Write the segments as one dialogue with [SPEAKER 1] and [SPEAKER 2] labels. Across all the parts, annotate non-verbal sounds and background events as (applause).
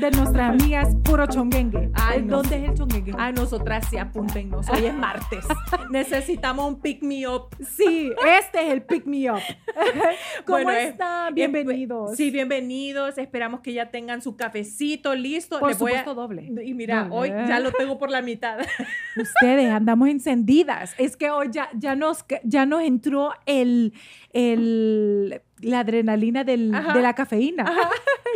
[SPEAKER 1] de nuestras amigas, puro.
[SPEAKER 2] Ay, no
[SPEAKER 1] ¿Dónde es el chonguengue?
[SPEAKER 2] A nosotras sí, apúntenos. Hoy es martes. (laughs) Necesitamos un pick me up.
[SPEAKER 1] Sí, este es el Pick Me Up. (laughs) ¿Cómo
[SPEAKER 2] Bueno, eh,
[SPEAKER 1] están?
[SPEAKER 2] eh,
[SPEAKER 1] Bienvenidos.
[SPEAKER 2] Sí, bienvenidos. Esperamos que ya tengan su cafecito listo.
[SPEAKER 1] Por
[SPEAKER 2] Les a-
[SPEAKER 1] supuesto, doble.
[SPEAKER 2] Y mira,
[SPEAKER 1] Doble.
[SPEAKER 2] hoy ya lo tengo por la mitad. (laughs)
[SPEAKER 1] Ustedes andamos encendidas. Es que hoy ya, ya, nos, ya nos entró el, el, la adrenalina del-
[SPEAKER 2] Ajá.
[SPEAKER 1] de la cafeína.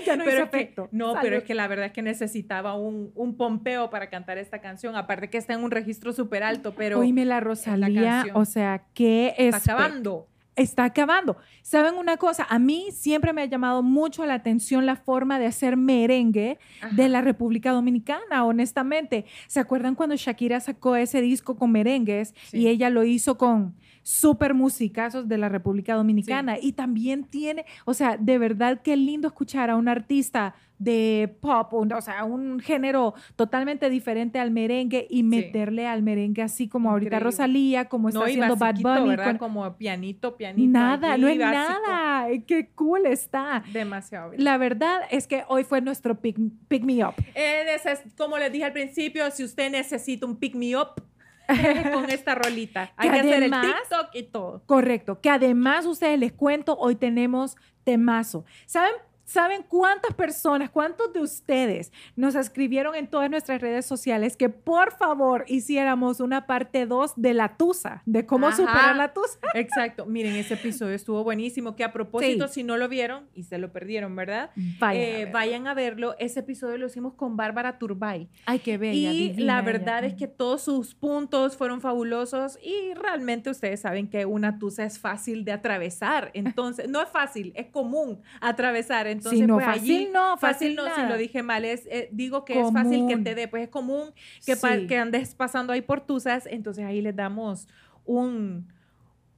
[SPEAKER 1] Ya no
[SPEAKER 2] Pero es que-
[SPEAKER 1] efecto.
[SPEAKER 2] no,
[SPEAKER 1] Salud.
[SPEAKER 2] pero es que la verdad es que necesitaba un, un pompeo para cantar esta canción. Aparte que está en un registro súper alto, pero
[SPEAKER 1] Oíme la Rosalía,
[SPEAKER 2] canción.
[SPEAKER 1] o sea, que
[SPEAKER 2] está
[SPEAKER 1] es
[SPEAKER 2] acabando.
[SPEAKER 1] está acabando. ¿Saben una cosa? A mí siempre me ha llamado mucho la atención la forma de hacer merengue de la República Dominicana, honestamente. ¿Se acuerdan cuando Shakira sacó ese disco con merengues
[SPEAKER 2] Sí.
[SPEAKER 1] y ella lo hizo con súper musicazos de la República Dominicana? Y también tiene, o sea, de verdad qué lindo escuchar a un artista de pop, un- o sea, un género totalmente diferente al merengue y meterle al merengue así como ahorita
[SPEAKER 2] Increíble.
[SPEAKER 1] Rosalía, como está
[SPEAKER 2] No,
[SPEAKER 1] haciendo Bad Bunny. con-
[SPEAKER 2] Como pianito, pianito.
[SPEAKER 1] Nada, no es
[SPEAKER 2] básico.
[SPEAKER 1] nada. Qué cool está.
[SPEAKER 2] Demasiado. bien.
[SPEAKER 1] La verdad es que hoy fue nuestro pick, pick me up.
[SPEAKER 2] Eh, como les dije al principio, si usted necesita un pick me up (laughs) con esta rolita, hay
[SPEAKER 1] Que
[SPEAKER 2] que hacer el
[SPEAKER 1] además-
[SPEAKER 2] TikTok y todo.
[SPEAKER 1] Correcto. Que además ustedes les cuento, hoy tenemos temazo. ¿Saben? ¿Saben cuántas personas, cuántos de ustedes nos escribieron en todas nuestras redes sociales que por favor hiciéramos una parte 2 de la tusa, de cómo
[SPEAKER 2] Ajá.
[SPEAKER 1] superar la tusa? (laughs)
[SPEAKER 2] Exacto. Miren, ese episodio estuvo buenísimo. Que a propósito, si no lo vieron y se lo perdieron, ¿verdad?
[SPEAKER 1] Vayan,
[SPEAKER 2] Eh,
[SPEAKER 1] a
[SPEAKER 2] vayan a verlo. Ese episodio lo hicimos con Bárbara Turbay.
[SPEAKER 1] Ay, qué bella.
[SPEAKER 2] y
[SPEAKER 1] divina
[SPEAKER 2] la
[SPEAKER 1] ella.
[SPEAKER 2] verdad es que todos sus puntos fueron fabulosos y realmente ustedes saben que una tusa es fácil de atravesar. Entonces, no es fácil, es común atravesar. Entonces,
[SPEAKER 1] Sí, no,
[SPEAKER 2] pues
[SPEAKER 1] fácil
[SPEAKER 2] allí,
[SPEAKER 1] no,
[SPEAKER 2] fácil
[SPEAKER 1] fácil
[SPEAKER 2] no, si lo dije mal, es, eh, digo que es fácil que te dé, pues es común que,
[SPEAKER 1] Sí.
[SPEAKER 2] que andes pasando ahí por tusas, entonces ahí les damos un,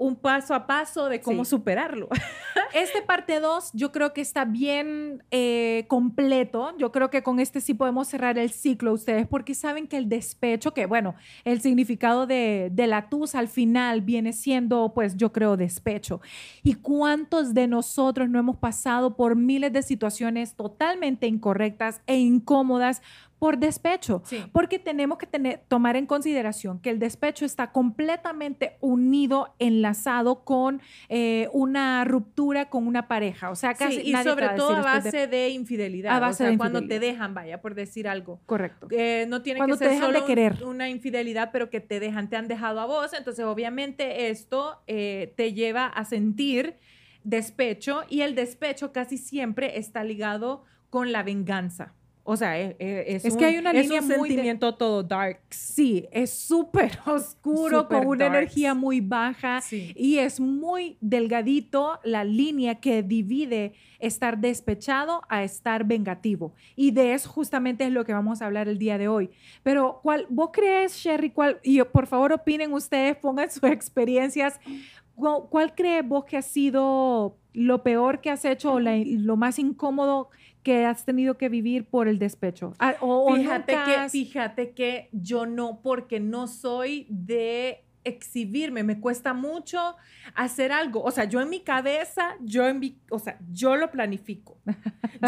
[SPEAKER 2] un paso a paso de cómo
[SPEAKER 1] Sí.
[SPEAKER 2] superarlo. (laughs)
[SPEAKER 1] Este parte 2 yo creo que está bien eh, completo. Yo creo que con este sí podemos cerrar el ciclo ustedes porque saben que el despecho, que bueno, el significado de, de la tusa al final viene siendo pues yo creo despecho. ¿Y cuántos de nosotros no hemos pasado por miles de situaciones totalmente incorrectas e incómodas por despecho?
[SPEAKER 2] Sí.
[SPEAKER 1] Porque tenemos que tener, tomar en consideración que el despecho está completamente unido, enlazado con eh, una ruptura con una pareja. O sea, casi
[SPEAKER 2] Sí, y
[SPEAKER 1] nadie
[SPEAKER 2] sobre
[SPEAKER 1] va a
[SPEAKER 2] todo a base de, infidelidad.
[SPEAKER 1] A base
[SPEAKER 2] o sea,
[SPEAKER 1] de
[SPEAKER 2] cuando te dejan, vaya, por decir algo.
[SPEAKER 1] Correcto.
[SPEAKER 2] Eh, no tiene
[SPEAKER 1] Cuando
[SPEAKER 2] que ser solo
[SPEAKER 1] de
[SPEAKER 2] un-
[SPEAKER 1] querer.
[SPEAKER 2] una infidelidad, pero que te dejan, te han dejado a vos. Entonces, obviamente, esto eh, te lleva a sentir despecho y el despecho casi siempre está ligado con la venganza. O sea, es, es,
[SPEAKER 1] Es
[SPEAKER 2] un,
[SPEAKER 1] que hay una línea
[SPEAKER 2] un
[SPEAKER 1] muy de-
[SPEAKER 2] sentimiento todo dark.
[SPEAKER 1] Sí, es súper (laughs) oscuro,
[SPEAKER 2] Súper
[SPEAKER 1] con una energía muy baja.
[SPEAKER 2] Sí.
[SPEAKER 1] Y es muy delgadito la línea que divide estar despechado a estar vengativo. Y de eso justamente es lo que vamos a hablar el día de hoy. Pero, ¿cuál, ¿vos crees, Sherry? Cuál, y por favor opinen ustedes, pongan sus experiencias. ¿Cuál, cuál crees vos que ha sido lo peor que has hecho o la- lo más incómodo que has tenido que vivir por el despecho? Ah, o-
[SPEAKER 2] Fíjate que,
[SPEAKER 1] has-
[SPEAKER 2] fíjate que yo no, porque no soy de exhibirme, me cuesta mucho hacer algo. O sea, yo en mi cabeza, yo en mi, o sea, yo lo planifico.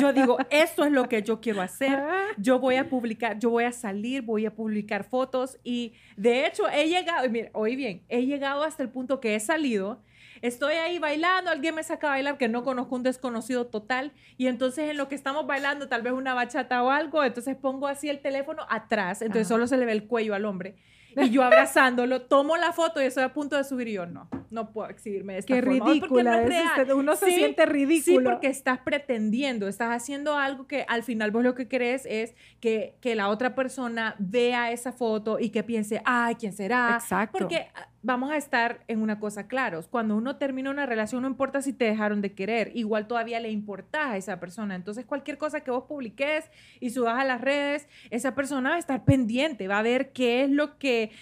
[SPEAKER 2] Yo digo, (laughs) esto es lo que yo quiero hacer. Yo voy a publicar, yo voy a salir, voy a publicar fotos y de hecho he llegado, y mira, oí bien, he llegado hasta el punto que he salido, estoy ahí bailando, alguien me saca a bailar que no conozco un desconocido total y entonces en lo que estamos bailando, tal vez una bachata o algo, entonces pongo así el teléfono atrás, entonces
[SPEAKER 1] Ajá.
[SPEAKER 2] solo se le ve el cuello al hombre. Y (laughs) yo abrazándolo, tomo la foto y estoy a punto de subir y yo no, no puedo exhibirme de esta
[SPEAKER 1] Qué
[SPEAKER 2] forma.
[SPEAKER 1] Ridícula
[SPEAKER 2] no es
[SPEAKER 1] es
[SPEAKER 2] real.
[SPEAKER 1] usted, Uno se
[SPEAKER 2] Sí,
[SPEAKER 1] siente ridículo.
[SPEAKER 2] Sí, porque estás pretendiendo, estás haciendo algo que al final vos lo que querés es que, que la otra persona vea esa foto y que piense, ay, ¿quién será?
[SPEAKER 1] Exacto.
[SPEAKER 2] Porque vamos a estar en una cosa claros, cuando uno termina una relación no importa si te dejaron de querer, igual todavía le importa a esa persona. Entonces cualquier cosa que vos publiques y subas a las redes, esa persona va a estar pendiente, va a ver qué es lo que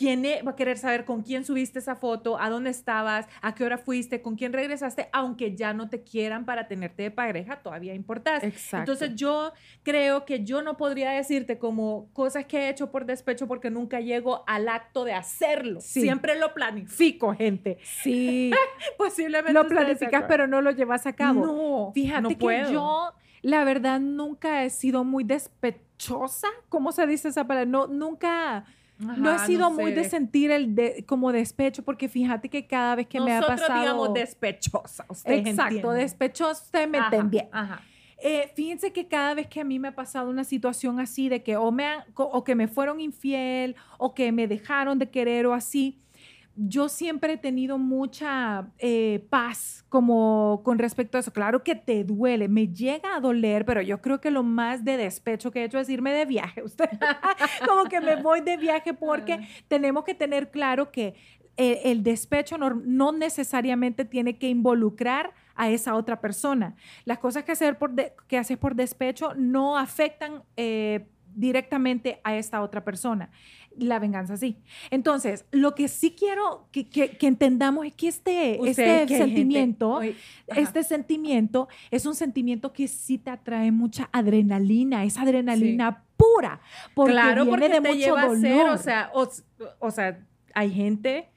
[SPEAKER 2] quién e- va a querer saber con quién subiste esa foto, a dónde estabas, a qué hora fuiste, con quién regresaste, aunque ya no te quieran para tenerte de pareja, todavía importas.
[SPEAKER 1] Exacto.
[SPEAKER 2] Entonces yo creo que yo no podría decirte como cosas que he hecho por despecho porque nunca llego al acto de hacerlo.
[SPEAKER 1] Sí.
[SPEAKER 2] siempre lo planifico, gente.
[SPEAKER 1] Sí. (laughs)
[SPEAKER 2] Posiblemente.
[SPEAKER 1] lo planificas, pero no lo llevas a cabo.
[SPEAKER 2] No,
[SPEAKER 1] Fíjate
[SPEAKER 2] no
[SPEAKER 1] que
[SPEAKER 2] puedo.
[SPEAKER 1] yo, la verdad, nunca he sido muy despechosa. ¿Cómo se dice esa palabra? No, nunca, no he sido muy
[SPEAKER 2] sé.
[SPEAKER 1] de sentir el de, como despecho, porque fíjate que cada vez que me ha pasado.
[SPEAKER 2] digamos despechosa. Ustedes
[SPEAKER 1] Exacto,
[SPEAKER 2] entienden.
[SPEAKER 1] despechoso, ustedes me entienden bien.
[SPEAKER 2] Ajá.
[SPEAKER 1] Eh, fíjense que cada vez que a mí me ha pasado una situación así de que o, me han- o que me fueron infiel o que me dejaron de querer o así, yo siempre he tenido mucha eh, paz como con respecto a eso. Claro que te duele, me llega a doler, pero yo creo que lo más de despecho que he hecho es irme de viaje. (laughs) Usted, como que me voy de viaje porque
[SPEAKER 2] Ah.
[SPEAKER 1] tenemos que tener claro que el, el despecho no, no necesariamente tiene que involucrar a esa otra persona. Las cosas que, hacer por de- que haces por despecho no afectan eh, directamente a esta otra persona. La venganza sí. Entonces, lo que sí quiero que, que- que entendamos es que este, este sentimiento, este sentimiento es un sentimiento que sí te atrae mucha adrenalina, es adrenalina pura, porque
[SPEAKER 2] claro,
[SPEAKER 1] viene
[SPEAKER 2] porque
[SPEAKER 1] de
[SPEAKER 2] te
[SPEAKER 1] mucho
[SPEAKER 2] lleva
[SPEAKER 1] dolor.
[SPEAKER 2] a ser, o sea, o, o sea, hay gente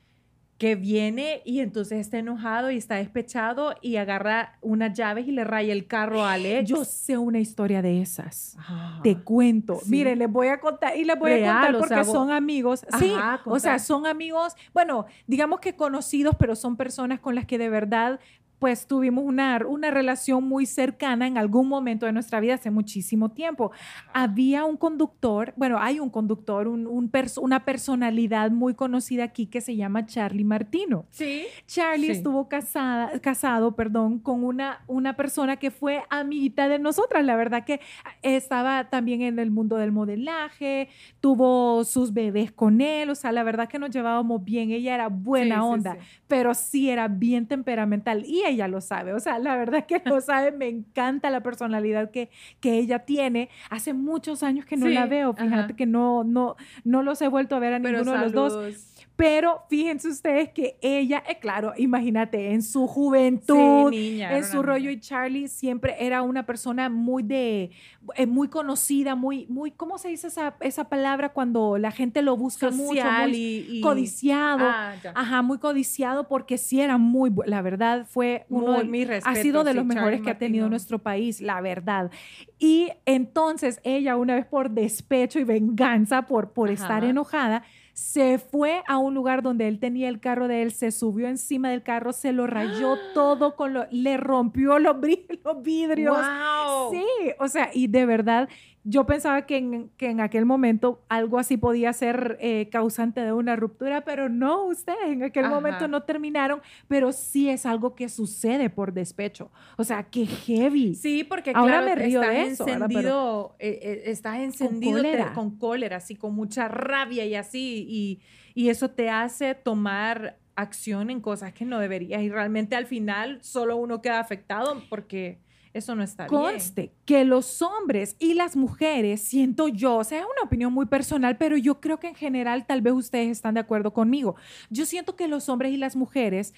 [SPEAKER 2] que viene y entonces está enojado y está despechado y agarra unas llaves y le raya el carro a Alex.
[SPEAKER 1] Yo sé una historia de esas.
[SPEAKER 2] Ajá.
[SPEAKER 1] Te cuento.
[SPEAKER 2] Sí.
[SPEAKER 1] Miren, les voy a contar y les voy
[SPEAKER 2] Real,
[SPEAKER 1] a contar
[SPEAKER 2] o
[SPEAKER 1] porque
[SPEAKER 2] sea,
[SPEAKER 1] son amigos. sí, o sea, son amigos, bueno, digamos que conocidos, pero son personas con las que de verdad pues tuvimos una, una relación muy cercana en algún momento de nuestra vida hace muchísimo tiempo. Había un conductor, bueno, hay un conductor, un, un pers- una personalidad muy conocida aquí que se llama Charlie Martino.
[SPEAKER 2] Sí.
[SPEAKER 1] Charlie
[SPEAKER 2] Sí.
[SPEAKER 1] estuvo casada, casado perdón, con una, una persona que fue amiguita de nosotras. La verdad que estaba también en el mundo del modelaje, tuvo sus bebés con él, o sea, la verdad que nos llevábamos bien. Ella era buena
[SPEAKER 2] Sí,
[SPEAKER 1] onda,
[SPEAKER 2] sí.
[SPEAKER 1] pero sí era bien temperamental y ella lo sabe. O sea, la verdad que lo sabe, me encanta la personalidad que, que ella tiene. Hace muchos años que no
[SPEAKER 2] Sí,
[SPEAKER 1] la veo, fíjate
[SPEAKER 2] ajá.
[SPEAKER 1] que no, no, no los he vuelto a ver a
[SPEAKER 2] Pero
[SPEAKER 1] ninguno de los dos. Pero fíjense ustedes que ella, eh, claro, imagínate, en su juventud,
[SPEAKER 2] Sí, niña,
[SPEAKER 1] en su rollo, y Charlie siempre era una persona muy de, eh, muy conocida, muy, muy, ¿cómo se dice esa, esa palabra cuando la gente lo busca mucho?
[SPEAKER 2] social
[SPEAKER 1] Muy
[SPEAKER 2] y, y-
[SPEAKER 1] codiciado.
[SPEAKER 2] Ah.
[SPEAKER 1] Ajá, muy codiciado porque sí era muy, la verdad, fue uno
[SPEAKER 2] Muy-
[SPEAKER 1] de-
[SPEAKER 2] mis
[SPEAKER 1] ha sido de
[SPEAKER 2] sí,
[SPEAKER 1] los mejores
[SPEAKER 2] Charlie
[SPEAKER 1] que ha tenido
[SPEAKER 2] Martino.
[SPEAKER 1] nuestro país, la verdad. Y entonces ella, una vez por despecho y venganza, por, por estar enojada, se fue a un lugar donde él tenía el carro de él, se subió encima del carro, se lo rayó (gasps) todo, con lo, le rompió los, los vidrios.
[SPEAKER 2] ¡Wow!
[SPEAKER 1] Sí, o sea, y de verdad, yo pensaba que en, que en aquel momento algo así podía ser eh, causante de una ruptura, pero no, ustedes en aquel
[SPEAKER 2] Ajá.
[SPEAKER 1] momento no terminaron, pero sí es algo que sucede por despecho. O sea, qué heavy.
[SPEAKER 2] Sí, porque
[SPEAKER 1] Ahora
[SPEAKER 2] claro,
[SPEAKER 1] me río
[SPEAKER 2] estás
[SPEAKER 1] de eso,
[SPEAKER 2] encendido, eh, eh, estás encendido te-
[SPEAKER 1] cólera.
[SPEAKER 2] con cólera, así, con mucha rabia y así, y, y eso te hace tomar acción en cosas que no deberías y realmente al final solo uno queda afectado porque eso no está bien.
[SPEAKER 1] Conste que los hombres y las mujeres, siento yo, o sea, es una opinión muy personal, pero yo creo que en general tal vez ustedes están de acuerdo conmigo. Yo siento que los hombres y las mujeres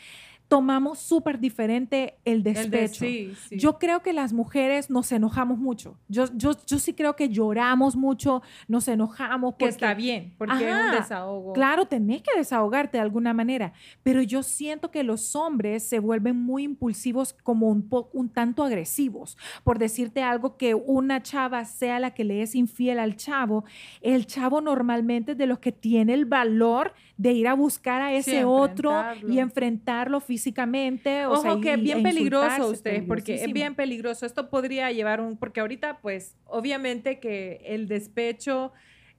[SPEAKER 1] tomamos súper diferente el
[SPEAKER 2] El de-
[SPEAKER 1] despecho.
[SPEAKER 2] sí, sí.
[SPEAKER 1] Yo creo que las mujeres nos enojamos mucho. Yo, yo, yo sí creo que lloramos mucho, nos enojamos.
[SPEAKER 2] que
[SPEAKER 1] Porque,
[SPEAKER 2] está bien, porque es
[SPEAKER 1] Ajá,
[SPEAKER 2] un desahogo.
[SPEAKER 1] Claro, tenés que desahogarte de alguna manera, pero yo siento que los hombres se vuelven muy impulsivos, como un, po- un tanto agresivos. Por decirte algo, que una chava sea la que le es infiel al chavo, el chavo normalmente es de los que tiene el valor de ir a buscar a ese
[SPEAKER 2] Sí,
[SPEAKER 1] otro y enfrentarlo físicamente. O
[SPEAKER 2] Ojo
[SPEAKER 1] sea,
[SPEAKER 2] que es bien
[SPEAKER 1] e
[SPEAKER 2] peligroso ustedes, porque es bien peligroso. Esto podría llevar un, porque ahorita pues obviamente que el despecho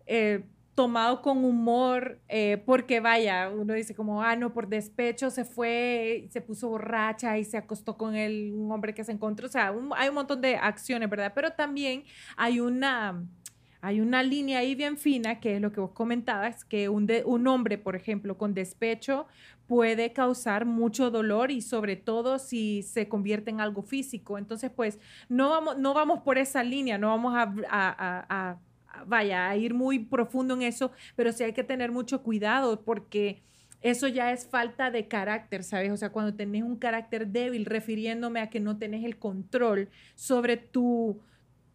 [SPEAKER 2] eh, tomado con humor, eh, porque vaya, uno dice como, ah, no, por despecho se fue, se puso borracha y se acostó con el, un hombre que se encontró. O sea, un- hay un montón de acciones, ¿verdad? Pero también hay una... Hay una línea ahí bien fina, que es lo que vos comentabas, que un, de- un hombre, por ejemplo, con despecho puede causar mucho dolor y sobre todo si se convierte en algo físico. Entonces, pues, no vamos, no vamos por esa línea, no vamos a, vaya, a ir muy profundo en eso, pero sí hay que tener mucho cuidado porque eso ya es falta de carácter, ¿sabes? O sea, cuando tenés un carácter débil, refiriéndome a que no tenés el control sobre tu,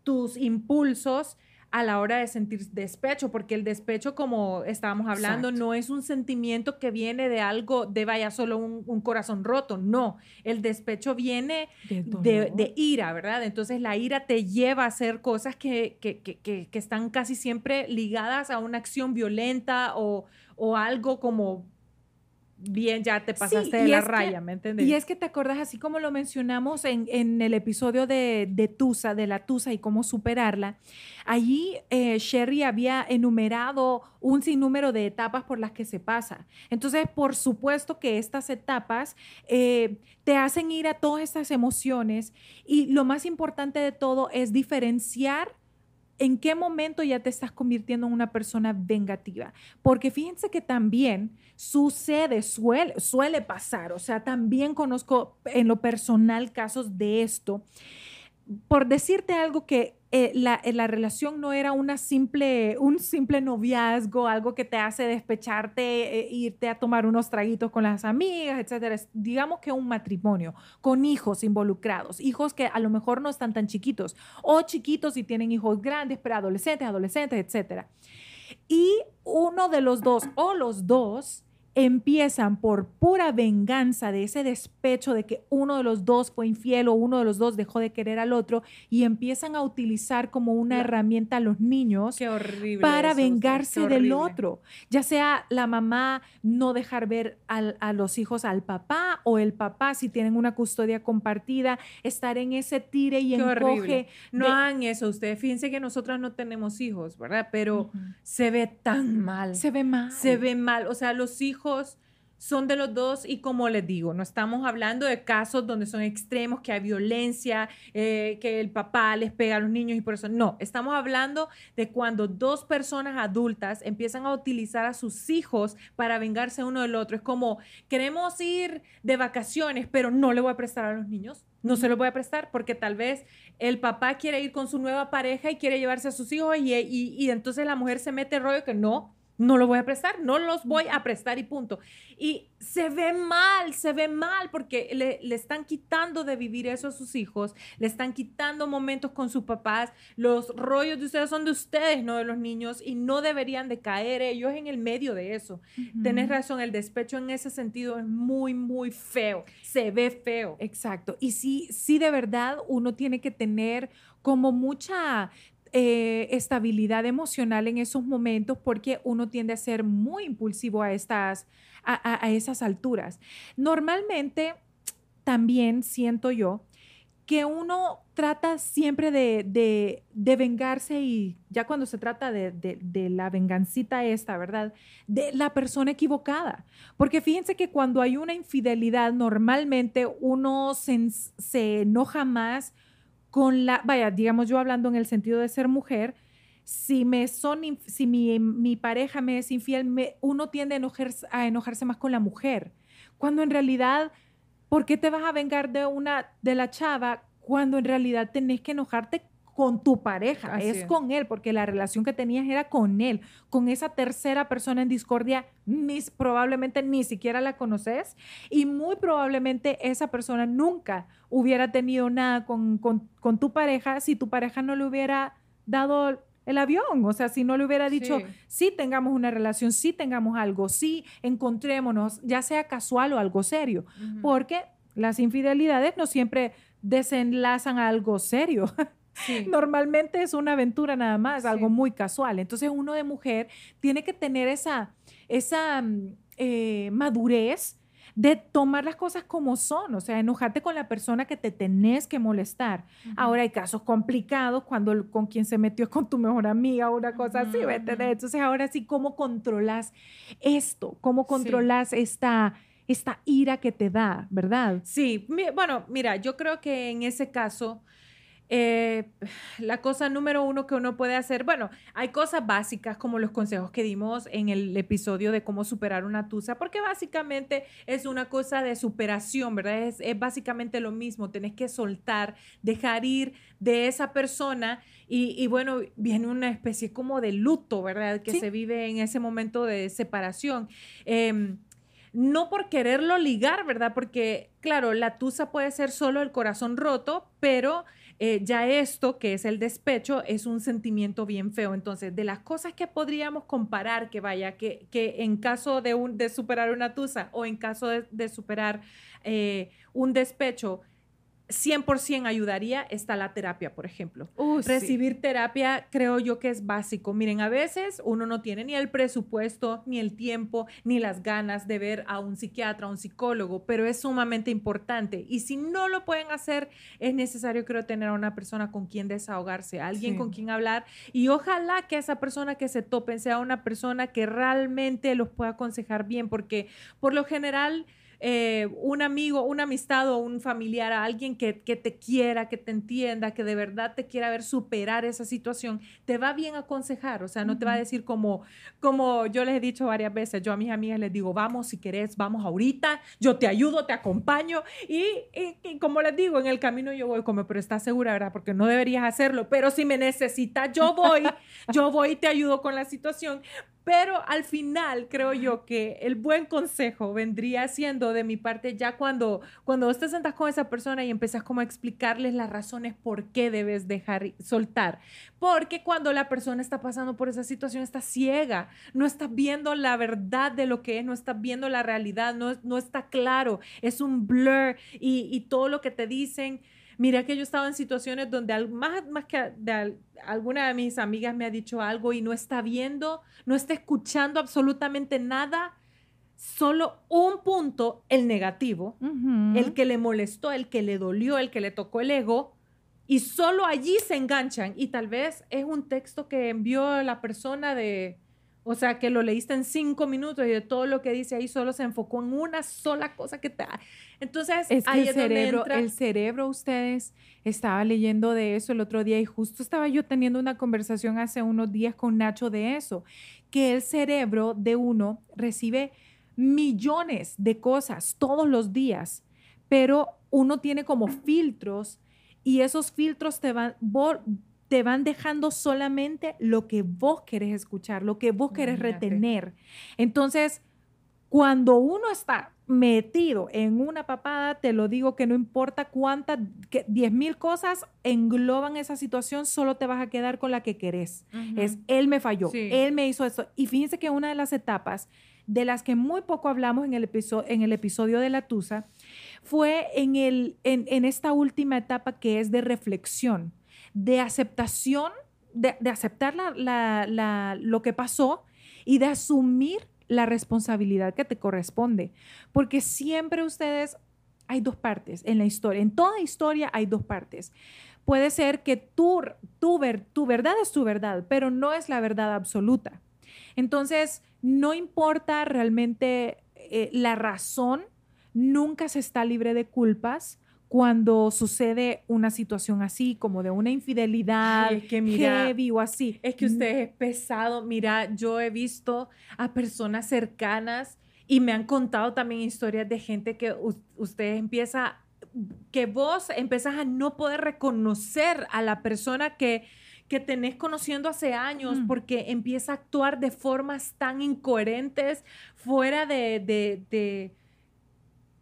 [SPEAKER 2] tus impulsos, a la hora de sentir despecho, porque el despecho, como estábamos hablando, no es un sentimiento que viene de algo, de vaya solo un, corazón roto, no, el despecho viene de, ira, ¿verdad? Entonces la ira te lleva a hacer cosas que, que, están casi siempre ligadas a una acción violenta o, o algo como bien ya te pasaste de la raya, ¿me entiendes?
[SPEAKER 1] Y es que te acuerdas, así como lo mencionamos en, en el episodio de, de, Tusa, de la Tusa y cómo superarla, allí eh, Sherry había enumerado un sinnúmero de etapas por las que se pasa. Entonces, por supuesto que estas etapas eh, te hacen ir a todas estas emociones y lo más importante de todo es diferenciar en qué momento ya te estás convirtiendo en una persona vengativa. Porque fíjense que también sucede, suele, suele pasar, o sea, también conozco en lo personal casos de esto. Por decirte algo que eh, la, eh, la, relación no era una simple, un simple noviazgo, algo que te hace despecharte, eh, irte a tomar unos traguitos con las amigas, etcétera. Digamos que un matrimonio con hijos involucrados, hijos que a lo mejor no están tan chiquitos o chiquitos y tienen hijos grandes, pero adolescentes, adolescentes, etcétera. Y uno de los dos o los dos empiezan por pura venganza de ese despecho de que uno de los dos fue infiel o uno de los dos dejó de querer al otro y empiezan a utilizar como una herramienta a los niños para vengarse del otro, ya sea la mamá no dejar ver a los hijos al papá o el papá si tienen una custodia compartida, estar en ese tire y qué encoge.
[SPEAKER 2] No hagan eso ustedes, fíjense que nosotras no tenemos hijos, ¿verdad? Pero se ve tan mal.
[SPEAKER 1] Se ve mal.
[SPEAKER 2] Se ve mal, o sea, los hijos son de los dos y como les digo, no estamos hablando de casos donde son extremos, que hay violencia, eh, que el papá les pega a los niños y por eso no, estamos hablando de cuando dos personas adultas empiezan a utilizar a sus hijos para vengarse uno del otro. Es como, queremos ir de vacaciones, pero no le voy a prestar a los niños. No se lo voy a prestar porque tal vez el papá quiere ir con su nueva pareja y quiere llevarse a sus hijos y, y, y entonces la mujer se mete rollo que no, no lo voy a prestar, no los voy a prestar y punto. Y se ve mal, se ve mal porque le, le, están quitando de vivir eso a sus hijos, le están quitando momentos con sus papás, los rollos de ustedes son de ustedes, no de los niños, y no deberían de caer ellos en el medio de eso. Tienes razón, el despecho en ese sentido es muy, muy feo, se ve feo.
[SPEAKER 1] Exacto. Y sí, sí, de verdad uno tiene que tener como mucha eh, estabilidad emocional en esos momentos porque uno tiende a ser muy impulsivo a, estas, a, esas alturas. Normalmente, también siento yo que uno trata siempre de, vengarse y ya cuando se trata de, la vengancita esta, ¿verdad? De la persona equivocada. Porque fíjense que cuando hay una infidelidad, normalmente uno se, se enoja más con la, vaya, digamos yo hablando en el sentido de ser mujer, si me son, si mi, pareja me es infiel, uno tiende a enojarse, a enojarse más con la mujer. Cuando en realidad, ¿por qué te vas a vengar de una, de la chava cuando en realidad tenés que enojarte con tu pareja, es, con él, porque la relación que tenías era con él, con esa tercera persona en discordia, probablemente ni siquiera la conoces y muy probablemente esa persona nunca hubiera tenido nada con, tu pareja si tu pareja no le hubiera dado el avión, o sea, si no le hubiera dicho, sí, tengamos una relación, sí tengamos algo, sí encontrémonos, ya sea casual o algo serio, porque las infidelidades no siempre desenlazan a algo serio. (laughs) Normalmente es una aventura nada más, algo muy casual. Entonces uno de mujer tiene que tener esa, esa mm, eh, madurez de tomar las cosas como son, o sea, enojarte con la persona que te tenés que molestar. Ahora hay casos complicados cuando con quien se metió con tu mejor amiga o una cosa así, Entonces ahora sí, ¿cómo controlas esto? ¿Cómo controlas esta esta ira que te da, ¿verdad?
[SPEAKER 2] Sí, bueno, mira, yo creo que en ese caso eh, (sighs) la cosa número uno que uno puede hacer, bueno, hay cosas básicas como los consejos que dimos en el episodio de cómo superar una tusa, porque básicamente es una cosa de superación, ¿verdad? Es, básicamente lo mismo, tenés que soltar, dejar ir de esa persona y, bueno, viene una especie como de luto, ¿verdad? Que se vive en ese momento de separación. Em, no por quererlo ligar, ¿verdad? Porque, claro, la tusa puede ser solo el corazón roto, pero eh, ya esto, que es el despecho, es un sentimiento bien feo. Entonces, de las cosas que podríamos comparar, que vaya, que, que en caso de, un, de superar una tusa o en caso de, superar eh, un despecho, 100% ayudaría está la terapia, por ejemplo. Uh, Recibir terapia creo yo que es básico. Miren, a veces uno no tiene ni el presupuesto, ni el tiempo, ni las ganas de ver a un psiquiatra, a un psicólogo, pero es sumamente importante. Y si no lo pueden hacer, es necesario creo tener a una persona con quien desahogarse, alguien con quien hablar y ojalá que esa persona que se topen sea una persona que realmente los pueda aconsejar bien, porque por lo general eh, un amigo, una amistad o un familiar, a alguien que, te quiera, que te entienda, que de verdad te quiera ver superar esa situación, te va bien aconsejar, o sea, no te va a decir como, como yo les he dicho varias veces, yo a mis amigas les digo, vamos si querés, vamos ahorita, yo te ayudo, te acompaño y, como les digo, en el camino yo voy como, pero estás segura, ¿verdad? Porque no deberías hacerlo, pero si me necesitas, yo voy, yo voy y te ayudo con la situación, pero al final creo yo que el buen consejo vendría siendo de mi parte ya cuando, cuando vos te sentas con esa persona y empezás como a explicarles las razones por qué debes dejar soltar. Porque cuando la persona está pasando por esa situación está ciega, no está viendo la verdad de lo que es, no está viendo la realidad, no, no está claro, es un blur y, y todo lo que te dicen Mira que yo estaba en situaciones donde más, más que de, alguna de mis amigas me ha dicho algo y no está viendo, no está escuchando absolutamente nada, solo un punto, el negativo, el que le molestó, el que le dolió, el que le tocó el ego, y solo allí se enganchan. Y tal vez es un texto que envió la persona de, o sea, que lo leíste en cinco minutos y de todo lo que dice ahí solo se enfocó en una sola cosa que te... Entonces,
[SPEAKER 1] es que el, cerebro, el cerebro, ustedes, estaba leyendo de eso el otro día y justo estaba yo teniendo una conversación hace unos días con Nacho de eso, que el cerebro de uno recibe millones de cosas todos los días, pero uno tiene como filtros y esos filtros te van te van dejando solamente lo que vos querés escuchar, lo que vos querés retener. Entonces, cuando uno está metido en una papada, te lo digo que no importa cuántas, diez mil cosas engloban esa situación, solo te vas a quedar con la que querés. Es, él me falló, él me hizo esto. Y fíjense que una de las etapas de las que muy poco hablamos en el, episodio, en el episodio de la Tusa fue en, el, en esta última etapa que es de reflexión de aceptación, de, aceptar lo que pasó y de asumir la responsabilidad que te corresponde. Porque siempre ustedes, hay dos partes en la historia, en toda historia hay dos partes. Puede ser que tu, tu, tu verdad es tu verdad, pero no es la verdad absoluta. Entonces, no importa realmente eh, la razón, nunca se está libre de culpas cuando sucede una situación así, como de una infidelidad es que mira, heavy o así.
[SPEAKER 2] Es que usted es pesado. Mira, yo he visto a personas cercanas y me han contado también historias de gente que usted empieza, que vos empezás a no poder reconocer a la persona que, que tenés conociendo hace años porque empieza a actuar de formas tan incoherentes, fuera de, de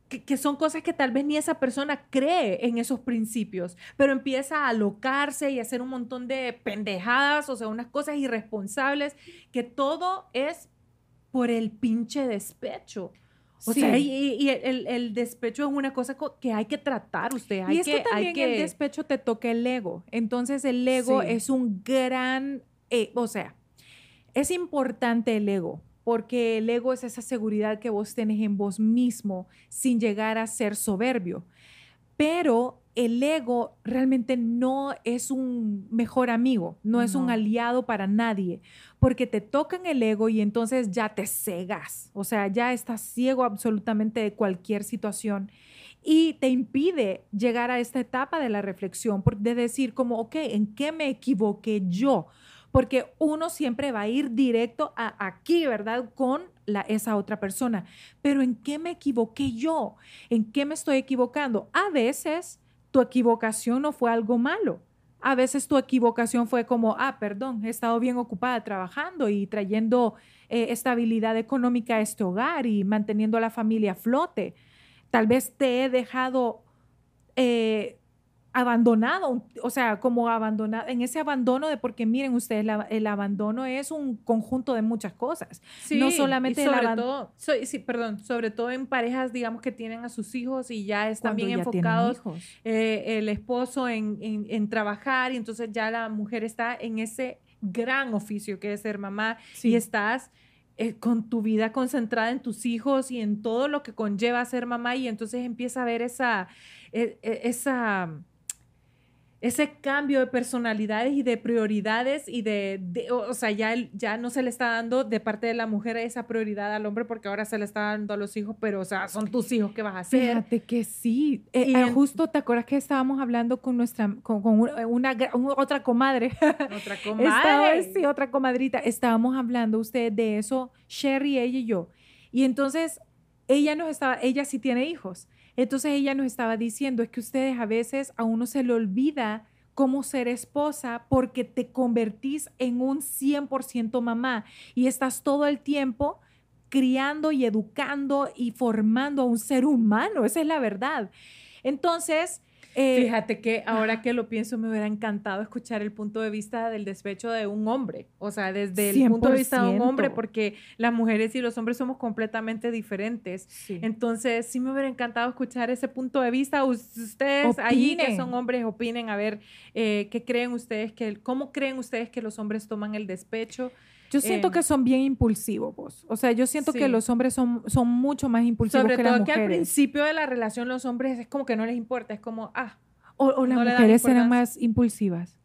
[SPEAKER 2] que, son cosas que tal vez ni esa persona cree en esos principios, pero empieza a alocarse y a hacer un montón de pendejadas, o sea, unas cosas irresponsables, que todo es por el pinche despecho. O sea, y, el, despecho es una cosa que hay que tratar usted. Hay
[SPEAKER 1] y es que, también el despecho te toca el ego. Entonces el ego es un gran, eh, o sea, es importante el ego, porque el ego es esa seguridad que vos tenés en vos mismo sin llegar a ser soberbio. Pero el ego realmente no es un mejor amigo, no es un aliado para nadie, porque te tocan el ego y entonces ya te cegas, o sea, ya estás ciego absolutamente de cualquier situación y te impide llegar a esta etapa de la reflexión, de decir como, ok, ¿en qué me equivoqué yo? Porque uno siempre va a ir directo a aquí, ¿verdad? Con la, esa otra persona. Pero ¿en qué me equivoqué yo? ¿En qué me estoy equivocando? A veces tu equivocación no fue algo malo. A veces tu equivocación fue como, ah, perdón, he estado bien ocupada trabajando y trayendo eh, estabilidad económica a este hogar y manteniendo a la familia a flote. Tal vez te he dejado eh, abandonado, o sea, como abandonado, en ese abandono de, porque miren ustedes, el abandono es un conjunto de muchas cosas.
[SPEAKER 2] Sí, no solamente sobre todo, sí, perdón, sobre todo en parejas, digamos, que tienen a sus hijos y ya están bien enfocados eh, el esposo en, en, trabajar y entonces ya la mujer está en ese gran oficio que es ser mamá y estás eh, con tu vida concentrada en tus hijos y en todo lo que conlleva ser mamá y entonces empieza a ver esa, e, e, esa ese cambio de personalidades y de prioridades y de, o, sea, ya, ya no se le está dando de parte de la mujer esa prioridad al hombre porque ahora se le está dando a los hijos, pero o sea, son tus hijos que vas a hacer.
[SPEAKER 1] Fíjate que sí. Eh, eh, justo, ¿te acuerdas que estábamos hablando con nuestra, con, una, otra comadre? (laughs)
[SPEAKER 2] Otra comadre.
[SPEAKER 1] sí, otra comadrita. Estábamos hablando usted de eso, Sherry, ella y yo. Y entonces, ella nos estaba, ella sí tiene hijos. Entonces ella nos estaba diciendo, es que ustedes a veces a uno se le olvida cómo ser esposa porque te convertís en un 100% mamá y estás todo el tiempo criando y educando y formando a un ser humano, esa es la verdad. Entonces,
[SPEAKER 2] eh, Fíjate que ahora que lo pienso, me hubiera encantado escuchar el punto de vista del despecho de un hombre, o sea, desde el punto de vista de un hombre, porque las mujeres y los hombres somos completamente diferentes. Entonces, sí me hubiera encantado escuchar ese punto de vista. Ustedes ahí que son hombres, opinen, a ver, eh, ¿qué creen ustedes que, cómo creen ustedes que los hombres toman el despecho?
[SPEAKER 1] Yo siento em, que son bien impulsivos, vos. O sea, yo siento que los hombres son, son mucho más impulsivos que las mujeres. Sobre todo que
[SPEAKER 2] al principio de la relación los hombres es como que no les importa, es como, ah.
[SPEAKER 1] O, las mujeres serán más impulsivas.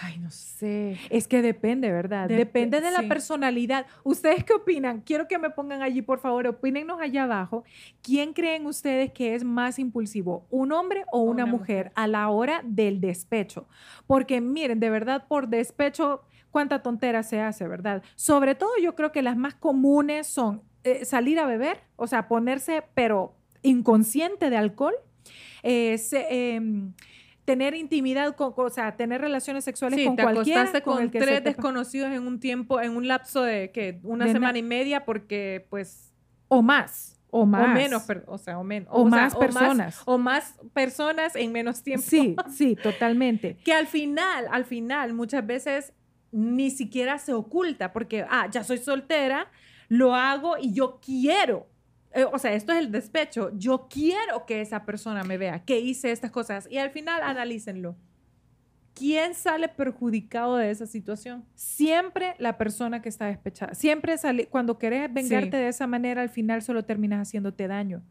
[SPEAKER 2] Ay, no sé.
[SPEAKER 1] Es que depende, ¿verdad? depende de la personalidad. ¿Ustedes qué opinan? Quiero que me pongan allí, por favor, opínennos allá abajo. ¿Quién creen ustedes que es más impulsivo, un hombre o una, mujer, a la hora del despecho? Porque miren, de verdad, por despecho cuánta tontera se hace, ¿verdad? Sobre todo yo creo que las más comunes son eh, salir a beber, o sea, ponerse, pero inconsciente de alcohol, eh, em, tener intimidad con, o sea, tener relaciones sexuales con te cualquiera.
[SPEAKER 2] con, con el tres desconocidos en un tiempo, en un lapso de que una semana y media, porque pues.
[SPEAKER 1] O más. O más.
[SPEAKER 2] O menos, o sea, o menos.
[SPEAKER 1] O, más personas.
[SPEAKER 2] O más, personas en menos tiempo.
[SPEAKER 1] Sí, sí, totalmente. (laughs)
[SPEAKER 2] que al final, al final, muchas veces ni siquiera se oculta porque, ah, ya soy soltera, lo hago y yo quiero. Eh, o sea, esto es el despecho. Yo quiero que esa persona me vea que hice estas cosas. Y al final, analícenlo. ¿Quién sale perjudicado de esa situación?
[SPEAKER 1] Siempre la persona que está despechada. Siempre sale, cuando querés vengarte de esa manera, al final solo terminas haciéndote daño.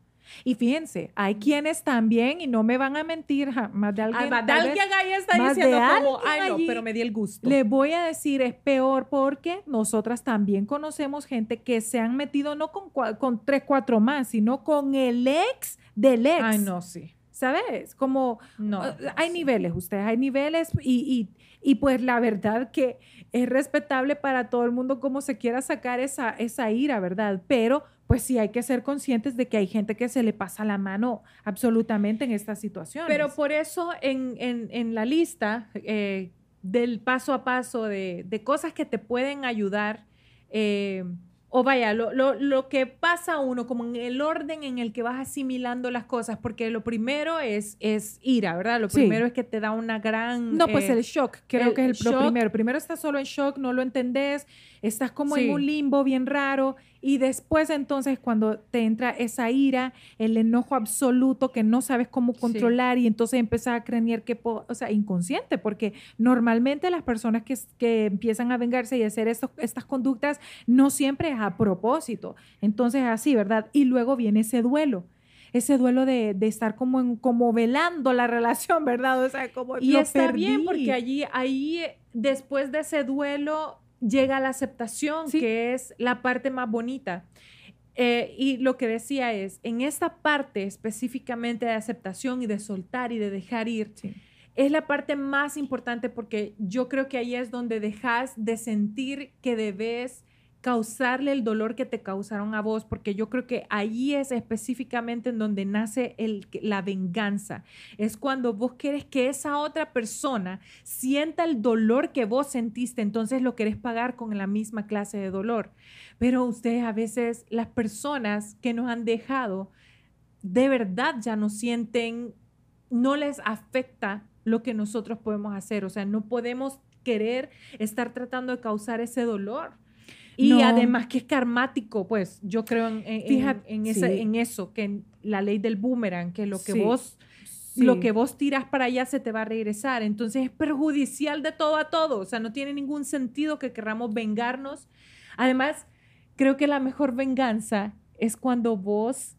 [SPEAKER 1] Y fíjense, hay quienes también, y no me van a mentir, más de alguien.
[SPEAKER 2] más de alguien ahí está diciendo como, ay no, pero me di el gusto.
[SPEAKER 1] Le voy a decir, es peor porque nosotras también conocemos gente que se han metido no con, con tres, cuatro más, sino con el ex del ex.
[SPEAKER 2] Ay, no, sí.
[SPEAKER 1] ¿Sabes? Como, no, hay niveles, ustedes, hay niveles y, y, y pues la verdad que es respetable para todo el mundo como se quiera sacar esa, esa ira, ¿verdad? Pero pues sí hay que ser conscientes de que hay gente que se le pasa la mano absolutamente en estas situaciones.
[SPEAKER 2] Pero por eso en, en, la lista eh, del paso a paso de, de, cosas que te pueden ayudar, eh, o vaya, lo, lo, lo, que pasa a uno, como en el orden en el que vas asimilando las cosas, porque lo primero es, es ira, ¿verdad? Lo primero es que te da una gran...
[SPEAKER 1] No, pues eh, el shock, creo que es el primero. Primero estás solo en shock, no lo entendés, estás como en un limbo bien raro y después entonces cuando te entra esa ira, el enojo absoluto que no sabes cómo controlar y entonces empiezas a creer que, o sea, inconsciente, porque normalmente las personas que, que empiezan a vengarse y hacer estas conductas no siempre es a propósito. Entonces así, ¿verdad? Y luego viene ese duelo ese duelo de, de, estar como, en, como velando la relación, (laughs) ¿verdad? O sea, como
[SPEAKER 2] y está bien porque allí, ahí, después de ese duelo, llega la aceptación, que es la parte más bonita. Eh, y lo que decía es, en esta parte específicamente de aceptación y de soltar y de dejar ir, es la parte más importante porque yo creo que ahí es donde dejas de sentir que debes causarle el dolor que te causaron a vos, porque yo creo que ahí es específicamente en donde nace el, la venganza. Es cuando vos quieres que esa otra persona sienta el dolor que vos sentiste, entonces lo querés pagar con la misma clase de dolor. Pero ustedes a veces, las personas que nos han dejado, de verdad ya no sienten no les afecta lo que nosotros podemos hacer. O sea, no podemos querer estar tratando de causar ese dolor. Y además que es karmático, pues yo creo en, en, en eso, que la ley del boomerang, que lo que vos... Lo que vos tiras para allá se te va a regresar. Entonces es perjudicial de todo a todo. O sea, no tiene ningún sentido que querramos vengarnos. Además, creo que la mejor venganza es cuando vos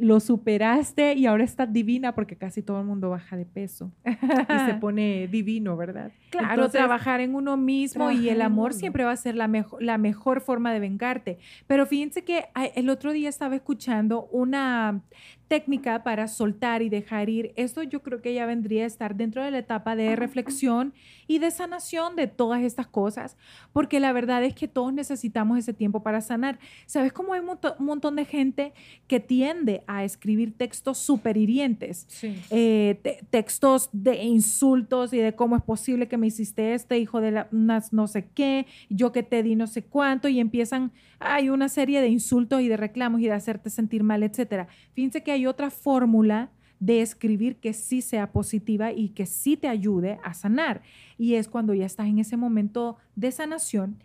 [SPEAKER 2] lo superaste y ahora estás divina porque casi todo el mundo baja de peso (laughs) y se pone divino, ¿verdad?
[SPEAKER 1] Claro, trabajar en uno mismo y el amor siempre va a ser la, mejor la mejor forma de vengarte. Pero fíjense que el otro día estaba escuchando una técnica para soltar y dejar ir. Esto yo creo que ya vendría a estar dentro de la etapa de reflexión y de sanación de todas estas cosas, porque la verdad es que todos necesitamos ese tiempo para sanar. ¿Sabes cómo hay un montón de gente que tiende a escribir textos súper hirientes? Eh, textos de insultos y de cómo es posible que me hiciste este hijo de la, no sé qué, yo que te di no sé cuánto, y empiezan, hay una serie de insultos y de reclamos y de hacerte sentir mal, etcétera. Fíjense que hay otra fórmula de escribir que sí sea positiva y que sí te ayude a sanar. Y es cuando ya estás en ese momento de sanación,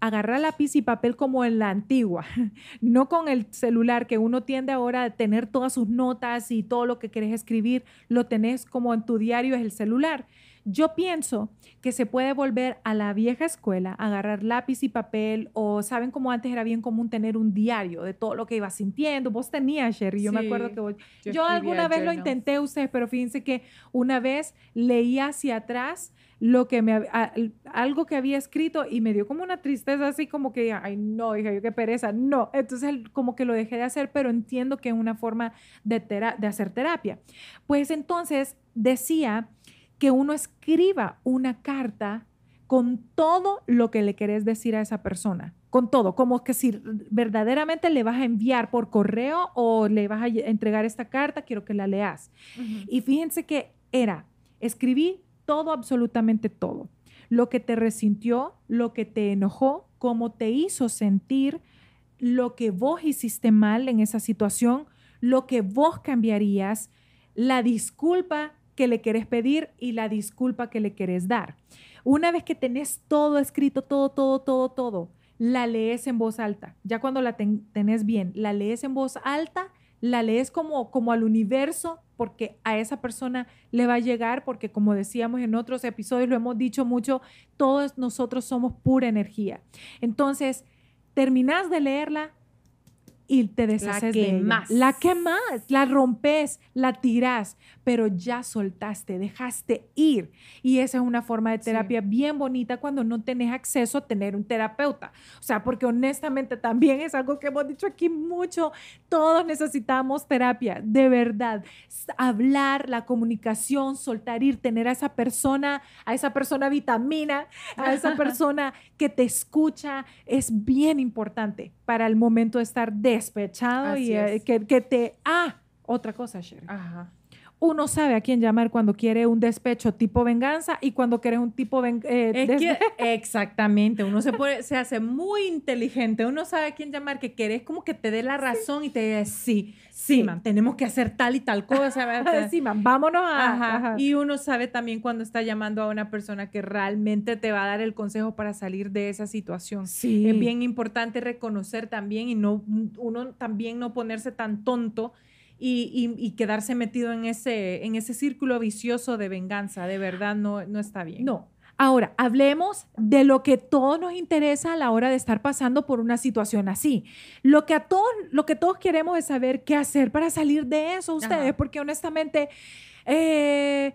[SPEAKER 1] agarra lápiz y papel como en la antigua, (laughs) no con el celular que uno tiende ahora a tener todas sus notas y todo lo que quieres escribir, lo tenés como en tu diario es el celular. Yo pienso que se puede volver a la vieja escuela, agarrar lápiz y papel, o saben cómo antes era bien común tener un diario de todo lo que ibas sintiendo. Vos tenías, Sherry, yo me acuerdo que vos, yo, alguna vez lo intenté ustedes, pero fíjense que una vez leía hacia atrás lo que me algo que había escrito y me dio como una tristeza así como que ay no dije yo qué pereza no. Entonces como que lo dejé de hacer pero entiendo que es una forma de, de hacer terapia. Pues entonces decía que uno escriba una carta con todo lo que le querés decir a esa persona, con todo, como que si verdaderamente le vas a enviar por correo o le vas a entregar esta carta, quiero que la leas. Y fíjense que era, escribí todo, absolutamente todo, lo que te resintió, lo que te enojó, cómo te hizo sentir, lo que vos hiciste mal en esa situación, lo que vos cambiarías, la disculpa que le querés pedir y la disculpa que le querés dar. Una vez que tenés todo escrito, todo, todo, todo, todo, la lees en voz alta. Ya cuando la tenés bien, la lees en voz alta, la lees como, como al universo, porque a esa persona le va a llegar, porque como decíamos en otros episodios, lo hemos dicho mucho, todos nosotros somos pura energía. Entonces, terminás de leerla, y te deshaces
[SPEAKER 2] la
[SPEAKER 1] de
[SPEAKER 2] más.
[SPEAKER 1] La quemas, la rompes, la tiras, pero ya soltaste, dejaste ir. Y esa es una forma de terapia bien bonita cuando no tenés acceso a tener un terapeuta. O sea, porque honestamente también es algo que hemos dicho aquí mucho. Todos necesitamos terapia, de verdad. Hablar, la comunicación, soltar ir, tener a esa persona, a esa persona vitamina, a esa (laughs) persona que te escucha, es bien importante para el momento de estar despechado y eh, que, que, te... Ah, otra cosa, Sherry.
[SPEAKER 2] Ajá
[SPEAKER 1] uno sabe a quién llamar cuando quiere un despecho tipo venganza y cuando quiere un tipo
[SPEAKER 2] eh, (laughs) exactamente, uno se, se hace muy inteligente, uno sabe a quién llamar, que querés como que te dé la razón y te diga, sí, sí, man, tenemos que hacer tal y tal cosa. (laughs)
[SPEAKER 1] sí, man, vámonos a...
[SPEAKER 2] Y uno sabe también cuando está llamando a una persona que realmente te va a dar el consejo para salir de esa situación.
[SPEAKER 1] Sí.
[SPEAKER 2] Es bien importante reconocer también y no, uno también no ponerse tan tonto y, quedarse metido en ese, en ese círculo vicioso de venganza. De verdad, no, no está bien.
[SPEAKER 1] No. Ahora, hablemos de lo que todos nos interesa a la hora de estar pasando por una situación así. Lo que a todos, lo que todos queremos es saber qué hacer para salir de eso, ustedes, porque honestamente eh,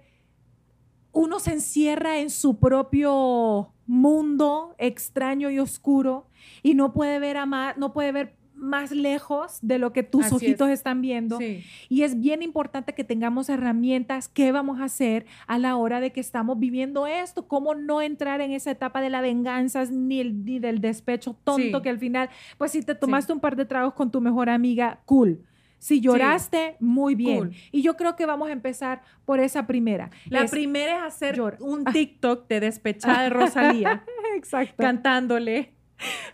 [SPEAKER 1] uno se encierra en su propio mundo extraño y oscuro y no puede ver a más, no puede ver más lejos de lo que tus ojitos están viendo. Y es bien importante que tengamos herramientas, qué vamos a hacer a la hora de que estamos viviendo esto, cómo no entrar en esa etapa de la venganza ni, ni del despecho tonto que al final, pues si te tomaste un par de tragos con tu mejor amiga, cool. Si lloraste, muy bien. Y yo creo que vamos a empezar por esa primera.
[SPEAKER 2] La primera es hacer un ah. TikTok de despechada de Rosalía. (laughs)
[SPEAKER 1] Exacto.
[SPEAKER 2] Cantándole.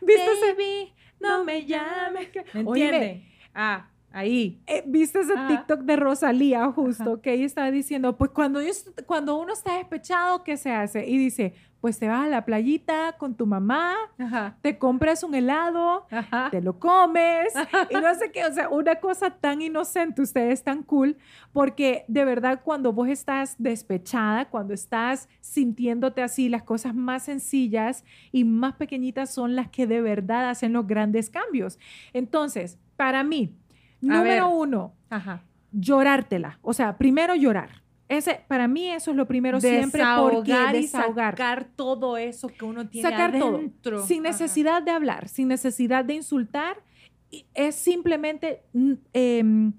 [SPEAKER 1] ¿Viste? No me llames.
[SPEAKER 2] ¿Me entiende? Ah, Ahí.
[SPEAKER 1] Eh, ¿Viste ese TikTok de Rosalía justo? Que ella estaba diciendo, pues cuando, cuando uno está despechado, ¿qué se hace? Y dice, pues te vas a la playita con tu mamá, te compras un helado, te lo comes (laughs) y no sé qué, o sea, una cosa tan inocente, ustedes tan cool, porque de verdad cuando vos estás despechada, cuando estás sintiéndote así, las cosas más sencillas y más pequeñitas son las que de verdad hacen los grandes cambios. Entonces, para mí, número uno, llorártela, o sea, primero llorar. Ese, para mí eso es lo primero siempre porque
[SPEAKER 2] desahogar. sacar todo eso que uno tiene sacar adentro.
[SPEAKER 1] todo sin necesidad de hablar, sin necesidad de insultar, es simplemente mm, em,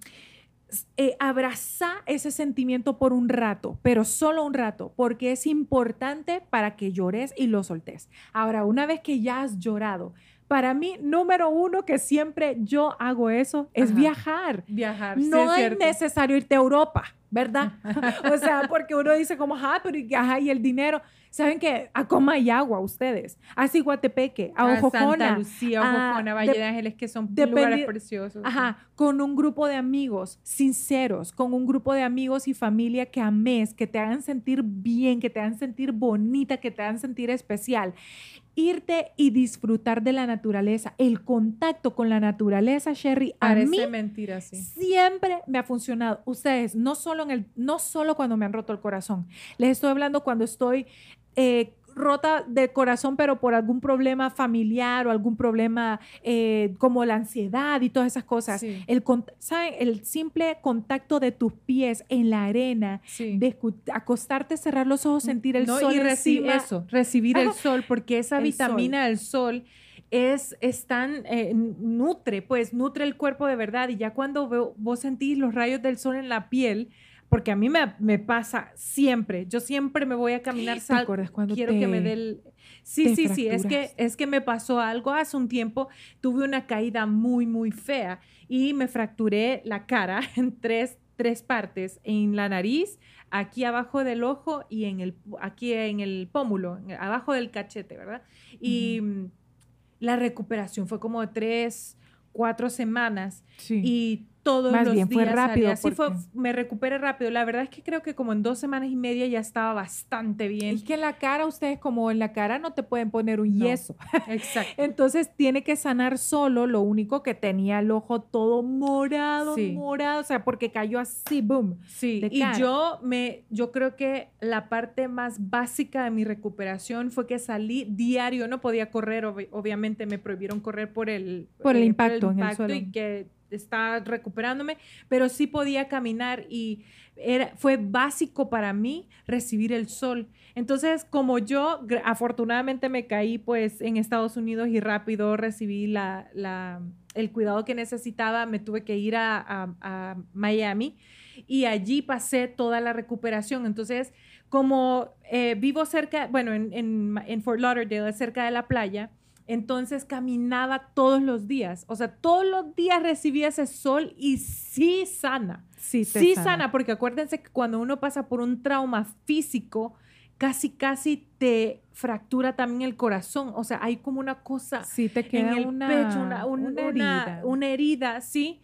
[SPEAKER 1] eh, abrazar ese sentimiento por un rato, pero solo un rato, porque es importante para que llores y lo soltes. Ahora, una vez que ya has llorado, para mí, número uno, que siempre yo hago eso, es viajar.
[SPEAKER 2] Viajar.
[SPEAKER 1] No es, necesario irte a Europa, ¿verdad? (laughs) o sea, porque uno dice como, ah, pero ajá, y el dinero. ¿Saben qué? A Coma y Agua, ustedes. A Ciguatepeque, a Ojojona. A
[SPEAKER 2] Santa Lucía, Ojojona, Valle de, Ángeles, que son lugares preciosos.
[SPEAKER 1] Ajá, con un grupo de amigos sinceros, con un grupo de amigos y familia que ames, que te hagan sentir bien, que te hagan sentir bonita, que te hagan sentir especial irte y disfrutar de la naturaleza. El contacto con la naturaleza, Sherry, a mí
[SPEAKER 2] mentira,
[SPEAKER 1] siempre me ha funcionado. Ustedes, no solo, en el, no solo cuando me han roto el corazón, les estoy hablando cuando estoy eh, rota de corazón, pero por algún problema familiar o algún problema eh, como la ansiedad y todas esas cosas. El, el simple contacto de tus pies en la arena, de acostarte, cerrar los ojos, sentir el sol y
[SPEAKER 2] recibir eso, recibir el sol, porque esa vitamina del sol es, tan, eh, nutre, pues nutre el cuerpo de verdad y ya cuando vos sentís los rayos del sol en la piel, porque a mí me, pasa siempre. Yo siempre me voy a caminar.
[SPEAKER 1] ¿Te acuerdas cuando
[SPEAKER 2] quiero que me dé el... Sí, sí, sí. Es que, es que me pasó algo hace un tiempo. Tuve una caída muy, muy fea y me fracturé la cara (laughs) en tres, tres partes. En la nariz, aquí abajo del ojo y en el, aquí en el pómulo, abajo del cachete, ¿verdad? Y la recuperación fue como de tres, cuatro semanas. Sí. Y todos Más los bien, días. Fue rápido. Así fue, me recuperé rápido. La verdad es que creo que como en dos semanas y media ya estaba bastante bien.
[SPEAKER 1] Es que en la cara, ustedes como en la cara no te pueden poner un yeso.
[SPEAKER 2] Exacto. (laughs)
[SPEAKER 1] Entonces tiene que sanar solo. Lo único que tenía el ojo todo morado, morado, o sea, porque cayó así, boom.
[SPEAKER 2] Sí, y yo me, yo creo que la parte más básica de mi recuperación fue que salí diario, no podía correr, obviamente me prohibieron correr por el,
[SPEAKER 1] por el impacto, en el suelo.
[SPEAKER 2] y que estaba recuperándome, pero sí podía caminar y era, fue básico para mí recibir el sol. Entonces, como yo afortunadamente me caí pues en Estados Unidos y rápido recibí la, la, el cuidado que necesitaba, me tuve que ir a, a, Miami y allí pasé toda la recuperación. Entonces, como eh, vivo cerca, bueno, en, en, en Fort Lauderdale, cerca de la playa, entonces caminaba todos los días, o sea, todos los días recibía ese sol y sí sana. Sí, sí sana. porque acuérdense que cuando uno pasa por un trauma físico, casi, casi te fractura también el corazón. O sea, hay como una cosa
[SPEAKER 1] sí, te queda en el una, pecho, una,
[SPEAKER 2] herida. una herida, sí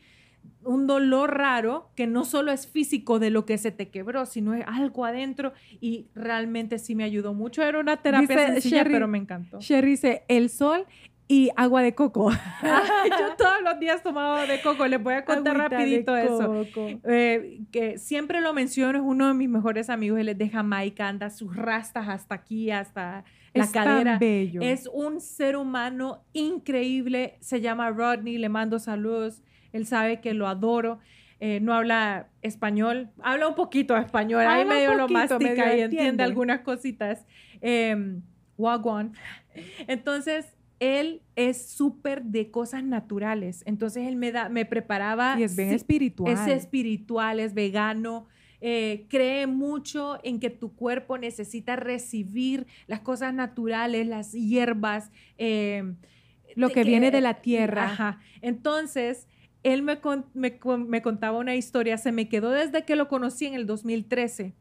[SPEAKER 2] un dolor raro que no solo es físico de lo que se te quebró, sino es algo adentro y realmente sí me ayudó mucho. Era una terapia sencilla, pero me encantó.
[SPEAKER 1] Sherry dice, el sol y agua de coco. (laughs) (laughs)
[SPEAKER 2] yo todos los días tomaba agua de coco. Les voy a contar rapidito eso. Eh, que siempre lo menciono, es uno de mis mejores amigos. Él es de Jamaica, anda sus rastas hasta aquí, hasta la cadera.
[SPEAKER 1] bello.
[SPEAKER 2] Es un ser humano increíble. Se llama Rodney, le mando saludos él sabe que lo adoro. Eh, no habla español, habla un poquito español, ahí medio lo mastica y entiende, algunas cositas. Eh, Wagwan. Entonces, él es súper de cosas naturales. Entonces, él me, da, me preparaba.
[SPEAKER 1] Y es bien espiritual.
[SPEAKER 2] Es espiritual, es vegano. Eh, cree mucho en que tu cuerpo necesita recibir las cosas naturales, las hierbas. Eh,
[SPEAKER 1] lo que, viene de la tierra.
[SPEAKER 2] Ajá. Entonces, él me, me, contaba una historia, se me quedó desde que lo conocí en el 2013.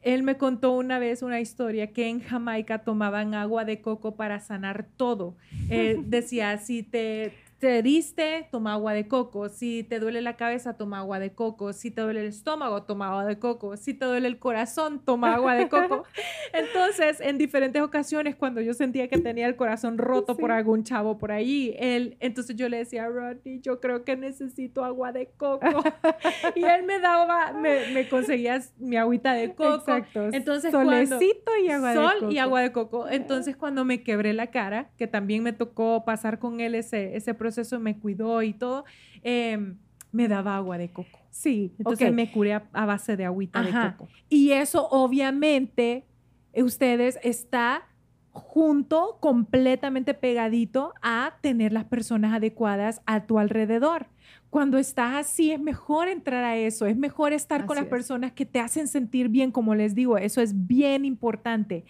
[SPEAKER 2] Él me contó una vez una historia que en Jamaica tomaban agua de coco para sanar todo. Eh, (laughs) decía, si te triste, toma agua de coco. Si te duele la cabeza, toma agua de coco. Si te duele el estómago, toma agua de coco. Si te duele el corazón, toma agua de coco. (laughs) Entonces, en diferentes ocasiones, cuando yo sentía que tenía el corazón roto por algún chavo por ahí, él, entonces yo le decía, Rodney, yo creo que necesito agua de coco. (laughs) y él me daba, me, me conseguía mi agüita de coco. Exacto. Entonces,
[SPEAKER 1] Solecito y agua
[SPEAKER 2] de coco. Sol y agua de coco. Entonces, cuando me quebré la cara, que también me tocó pasar con él ese, ese proceso, eso me cuidó y todo, em, me daba agua de coco.
[SPEAKER 1] Sí,
[SPEAKER 2] entonces me curé a, base de agüita de coco.
[SPEAKER 1] Y eso obviamente ustedes está junto, completamente pegadito a tener las personas adecuadas a tu alrededor. Cuando estás así, es mejor entrar a eso, es mejor estar con las personas que te hacen sentir bien, como les digo, eso es bien importante.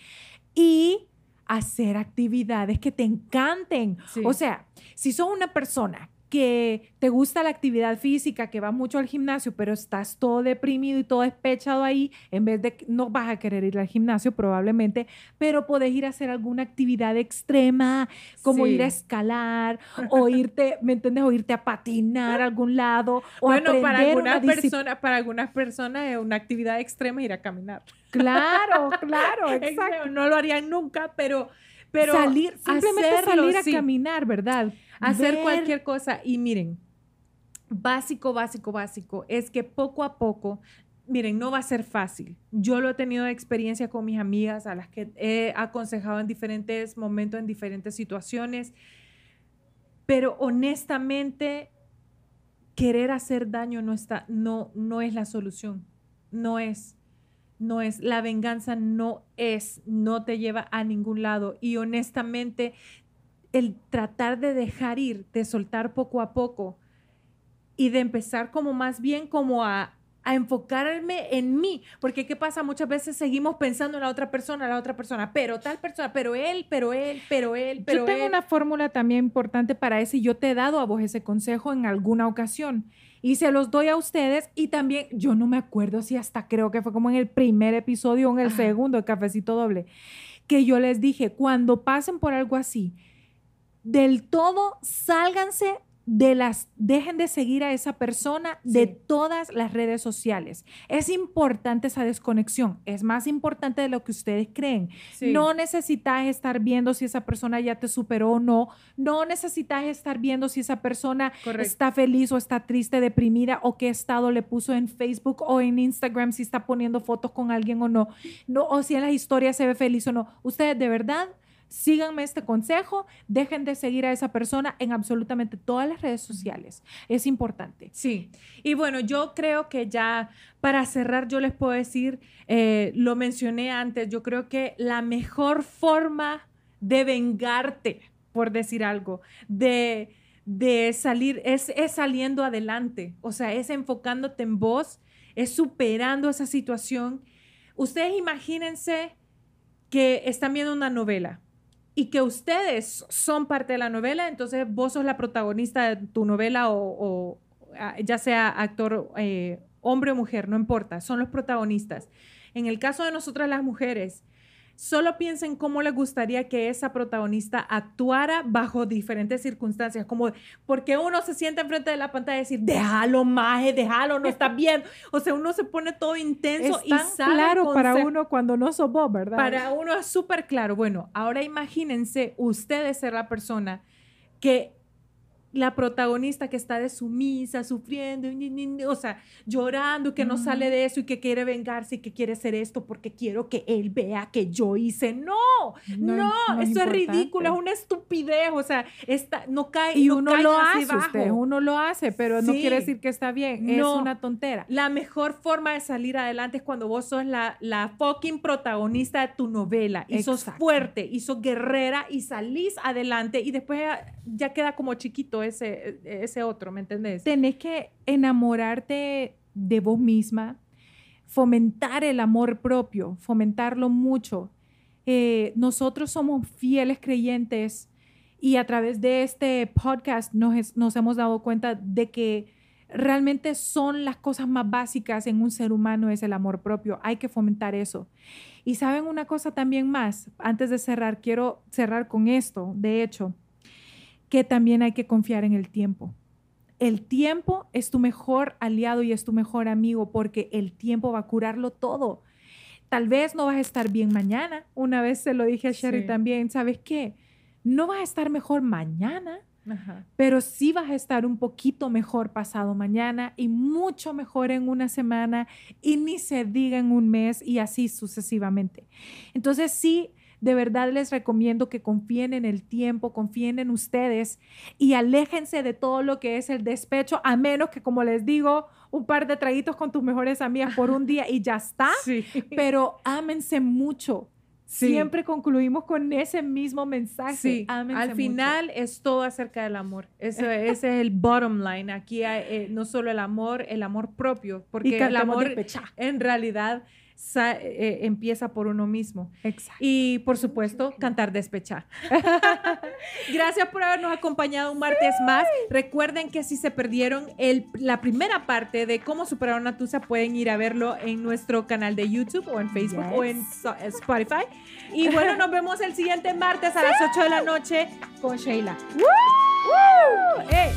[SPEAKER 1] Y hacer actividades que te encanten. O sea, si sos una persona que te gusta la actividad física, que va mucho al gimnasio, pero estás todo deprimido y todo despechado ahí, en vez de no vas a querer ir al gimnasio probablemente, pero podés ir a hacer alguna actividad extrema, como ir a escalar o (laughs) irte, ¿me entiendes? O irte a patinar a algún lado o
[SPEAKER 2] bueno, para algunas personas, para algunas personas es una actividad extrema ir a caminar.
[SPEAKER 1] Claro, (laughs) claro, exacto.
[SPEAKER 2] No lo harían nunca, pero pero
[SPEAKER 1] salir, simplemente salir a caminar, ¿verdad?
[SPEAKER 2] Hacer cualquier cosa. Y miren, básico, básico, básico, es que poco a poco, miren, no va a ser fácil. Yo lo he tenido de experiencia con mis amigas a las que he aconsejado en diferentes momentos, en diferentes situaciones, pero honestamente, querer hacer daño no, está, no, no es la solución, no es no es, la venganza no es, no te lleva a ningún lado. Y honestamente, el tratar de dejar ir, de soltar poco a poco y de empezar como más bien como a, enfocarme en mí, porque ¿qué pasa? Muchas veces seguimos pensando en la otra persona, la otra persona, pero tal persona, pero él, pero él, pero él, pero
[SPEAKER 1] Yo tengo una fórmula también importante para eso y yo te he dado a vos ese consejo en alguna ocasión y se los doy a ustedes y también yo no me acuerdo si hasta creo que fue como en el primer episodio o en el segundo de Cafecito Doble, que yo les dije, cuando pasen por algo así, del todo sálganse de las, dejen de seguir a esa persona de todas las redes sociales. Es importante esa desconexión, es más importante de lo que ustedes creen. No necesitas estar viendo si esa persona ya te superó o no, no necesitas estar viendo si esa persona está feliz o está triste, deprimida o qué estado le puso en Facebook o en Instagram, si está poniendo fotos con alguien o no, no o si en las historias se ve feliz o no. Ustedes de verdad síganme este consejo, dejen de seguir a esa persona en absolutamente todas las redes sociales. Es importante.
[SPEAKER 2] Sí, y bueno, yo creo que ya para cerrar, yo les puedo decir, eh, lo mencioné antes, yo creo que la mejor forma de vengarte, por decir algo, de, de salir, es, es saliendo adelante, o sea, es enfocándote en vos, es superando esa situación. Ustedes imagínense que están viendo una novela y que ustedes son parte de la novela, entonces vos sos la protagonista de tu novela o, ya sea actor eh, hombre o mujer, no importa, son los protagonistas. En el caso de nosotras las mujeres, Solo piensen cómo les gustaría que esa protagonista actuara bajo diferentes circunstancias, como porque uno se sienta enfrente de la pantalla y decir, déjalo, maje, déjalo, no está bien. O sea, uno se pone todo intenso y
[SPEAKER 1] sale claro para uno cuando no sos vos, ¿verdad?
[SPEAKER 2] Para uno es súper claro. Bueno, ahora imagínense ustedes ser la persona que la protagonista que está de sumisa, sufriendo, o sea, llorando, que no sale de eso y que quiere vengarse y que quiere hacer esto porque quiero que él vea que yo hice. No, no, eso es, ridículo, es una estupidez, o sea, no cae.
[SPEAKER 1] Y uno lo hace, uno lo hace, pero no quiere decir que está bien, es una tontera.
[SPEAKER 2] La mejor forma de salir adelante es cuando vos sos la, la fucking protagonista de tu novela y sos fuerte y sos guerrera y salís adelante y después ya queda como chiquito ese, ese otro, ¿me entendés?
[SPEAKER 1] Tenés que enamorarte de vos misma, fomentar el amor propio, fomentarlo mucho. Eh, nosotros somos fieles creyentes y a través de este podcast nos hemos dado cuenta de que realmente son las cosas más básicas en un ser humano es el amor propio. Hay que fomentar eso. Y saben una cosa también más, antes de cerrar, quiero cerrar con esto, de hecho, que también hay que confiar en el tiempo. El tiempo es tu mejor aliado y es tu mejor amigo porque el tiempo va a curarlo todo. Tal vez no vas a estar bien mañana. Una vez se lo dije a Sherry
[SPEAKER 2] Sí.
[SPEAKER 1] también. ¿Sabes qué? No vas a estar mejor mañana,
[SPEAKER 2] Ajá.
[SPEAKER 1] pero sí vas a estar un poquito mejor pasado mañana y mucho mejor en una semana y ni se diga en un mes y así sucesivamente. Entonces sí, de verdad les recomiendo que confíen en el tiempo, confíen en ustedes y aléjense de todo lo que es el despecho, a menos que, como les digo, un par de traguitos con tus mejores amigas por un día y ya está. (laughs)
[SPEAKER 2] Sí.
[SPEAKER 1] Pero ámense mucho.
[SPEAKER 2] Sí.
[SPEAKER 1] Siempre concluimos con ese mismo mensaje.
[SPEAKER 2] Sí, al
[SPEAKER 1] mucho.
[SPEAKER 2] final es todo acerca del amor. Eso, ese es el bottom line. Aquí hay, eh, no solo el amor, el amor propio, porque el amor en realidad eh, empieza por uno mismo.
[SPEAKER 1] Exacto.
[SPEAKER 2] Y por supuesto, cantar despechar. (laughs) Gracias por habernos acompañado un martes más. Recuerden que si se perdieron el- la primera parte de cómo superar una tusa, pueden ir a verlo en nuestro canal de YouTube o en Facebook o en
[SPEAKER 1] Yes.
[SPEAKER 2] so- Spotify. Y bueno, nos vemos el siguiente martes a las 8 de la noche con Sheila.
[SPEAKER 1] ¡Woo! ¡Eh!